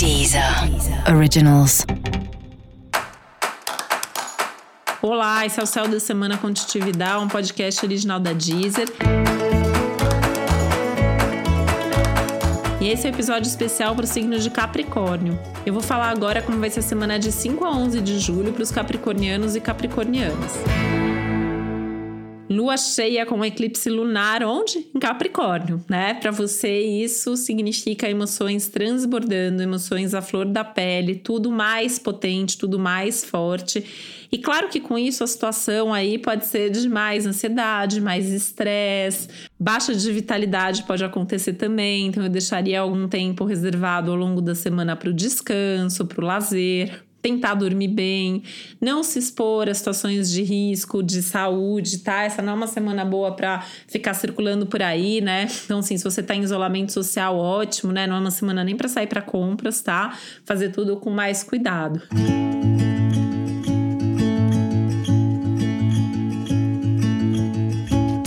Deezer Originals. Olá, esse é o Céu da Semana Contitividade, um podcast original da Deezer. E esse é o um episódio especial para o signo de Capricórnio. Eu vou falar agora como vai ser a semana de 5 a 11 de julho para os capricornianos e capricornianas. Lua cheia com eclipse lunar, onde? Em Capricórnio, né? Para você, isso significa emoções transbordando, emoções à flor da pele, tudo mais potente, tudo mais forte. E claro que com isso a situação aí pode ser de mais ansiedade, mais estresse, baixa de vitalidade pode acontecer também. Então eu deixaria algum tempo reservado ao longo da semana para o descanso, para o lazer, tentar dormir bem, não se expor a situações de risco, de saúde, tá? Essa não é uma semana boa para ficar circulando por aí, né? Então, assim, se você tá em isolamento social, ótimo, né? Não é uma semana nem para sair para compras, tá? Fazer tudo com mais cuidado.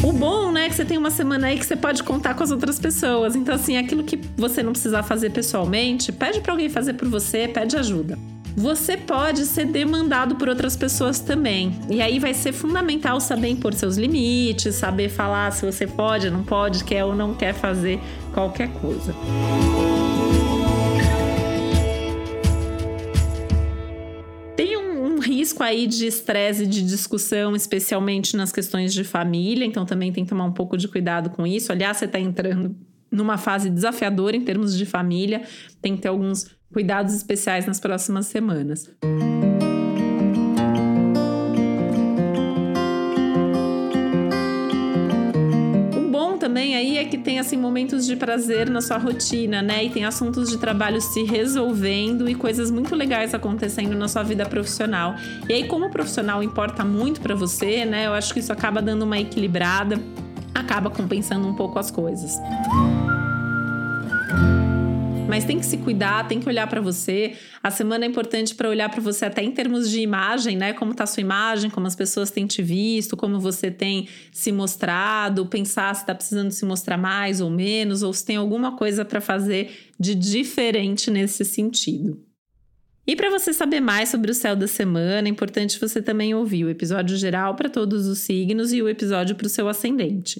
O bom, né, é que você tem uma semana aí que você pode contar com as outras pessoas. Então, assim, aquilo que você não precisar fazer pessoalmente, pede para alguém fazer por você, pede ajuda você pode ser demandado por outras pessoas também. E aí vai ser fundamental saber impor seus limites, saber falar se você pode, não pode, quer ou não quer fazer qualquer coisa. Risco aí de estresse, de discussão, especialmente nas questões de família, então também tem que tomar um pouco de cuidado com isso. Aliás, você está entrando numa fase desafiadora em termos de família, tem que ter alguns cuidados especiais nas próximas semanas. O bom também aí é que tem assim momentos de prazer na sua rotina, né? E tem assuntos de trabalho se resolvendo e coisas muito legais acontecendo na sua vida profissional. E aí como o profissional importa muito para você, né? Eu acho que isso acaba dando uma equilibrada, acaba compensando um pouco as coisas. Mas tem que se cuidar, tem que olhar para você. A semana é importante para olhar para você até em termos de imagem, né? Como tá a sua imagem, como as pessoas têm te visto, como você tem se mostrado, pensar se está precisando se mostrar mais ou menos, ou se tem alguma coisa para fazer de diferente nesse sentido. E para você saber mais sobre o céu da semana, é importante você também ouvir o episódio geral para todos os signos e o episódio para o seu ascendente.